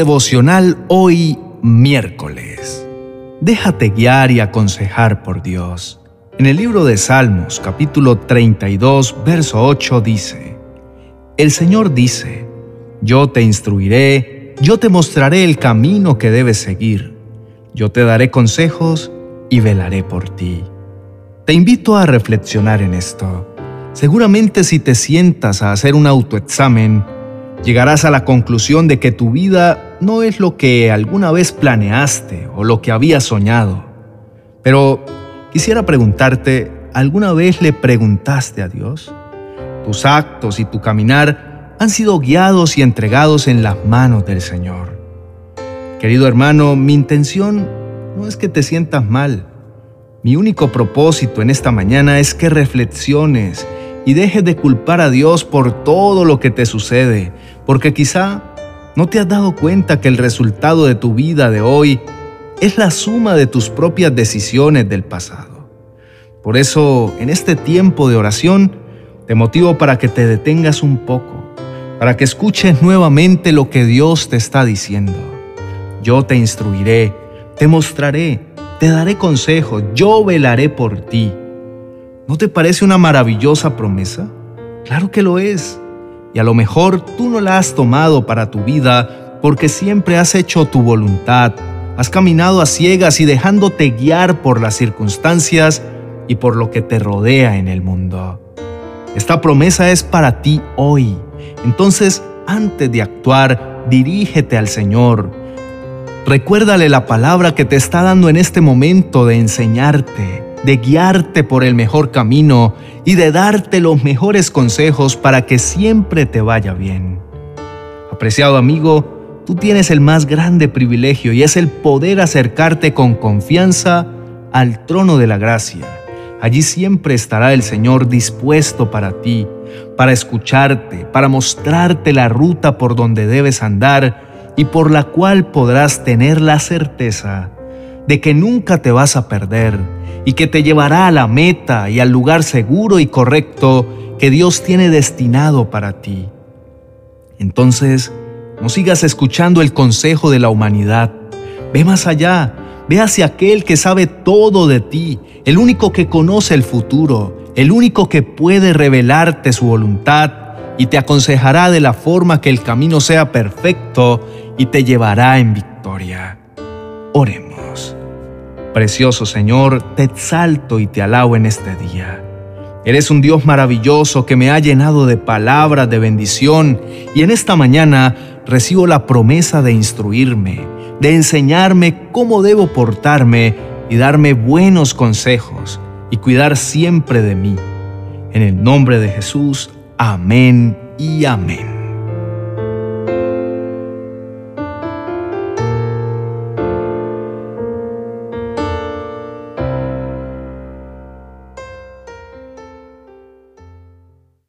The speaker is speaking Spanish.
devocional hoy miércoles. Déjate guiar y aconsejar por Dios. En el libro de Salmos capítulo 32 verso 8 dice, El Señor dice, Yo te instruiré, yo te mostraré el camino que debes seguir, yo te daré consejos y velaré por ti. Te invito a reflexionar en esto. Seguramente si te sientas a hacer un autoexamen, llegarás a la conclusión de que tu vida no es lo que alguna vez planeaste o lo que habías soñado. Pero quisiera preguntarte, ¿alguna vez le preguntaste a Dios? Tus actos y tu caminar han sido guiados y entregados en las manos del Señor. Querido hermano, mi intención no es que te sientas mal. Mi único propósito en esta mañana es que reflexiones y dejes de culpar a Dios por todo lo que te sucede, porque quizá no te has dado cuenta que el resultado de tu vida de hoy es la suma de tus propias decisiones del pasado. Por eso, en este tiempo de oración, te motivo para que te detengas un poco, para que escuches nuevamente lo que Dios te está diciendo. Yo te instruiré, te mostraré, te daré consejos, yo velaré por ti. ¿No te parece una maravillosa promesa? Claro que lo es. Y a lo mejor tú no la has tomado para tu vida porque siempre has hecho tu voluntad, has caminado a ciegas y dejándote guiar por las circunstancias y por lo que te rodea en el mundo. Esta promesa es para ti hoy. Entonces, antes de actuar, dirígete al Señor. Recuérdale la palabra que te está dando en este momento de enseñarte, de guiarte por el mejor camino y de darte los mejores consejos para que siempre te vaya bien. Apreciado amigo, tú tienes el más grande privilegio y es el poder acercarte con confianza al trono de la gracia. Allí siempre estará el Señor dispuesto para ti, para escucharte, para mostrarte la ruta por donde debes andar y por la cual podrás tener la certeza de que nunca te vas a perder y que te llevará a la meta y al lugar seguro y correcto que Dios tiene destinado para ti. Entonces, no sigas escuchando el consejo de la humanidad. Ve más allá, ve hacia aquel que sabe todo de ti, el único que conoce el futuro, el único que puede revelarte su voluntad y te aconsejará de la forma que el camino sea perfecto y te llevará en victoria. Oremos. Precioso Señor, te exalto y te alabo en este día. Eres un Dios maravilloso que me ha llenado de palabras de bendición y en esta mañana recibo la promesa de instruirme, de enseñarme cómo debo portarme y darme buenos consejos y cuidar siempre de mí. En el nombre de Jesús, amén y amén.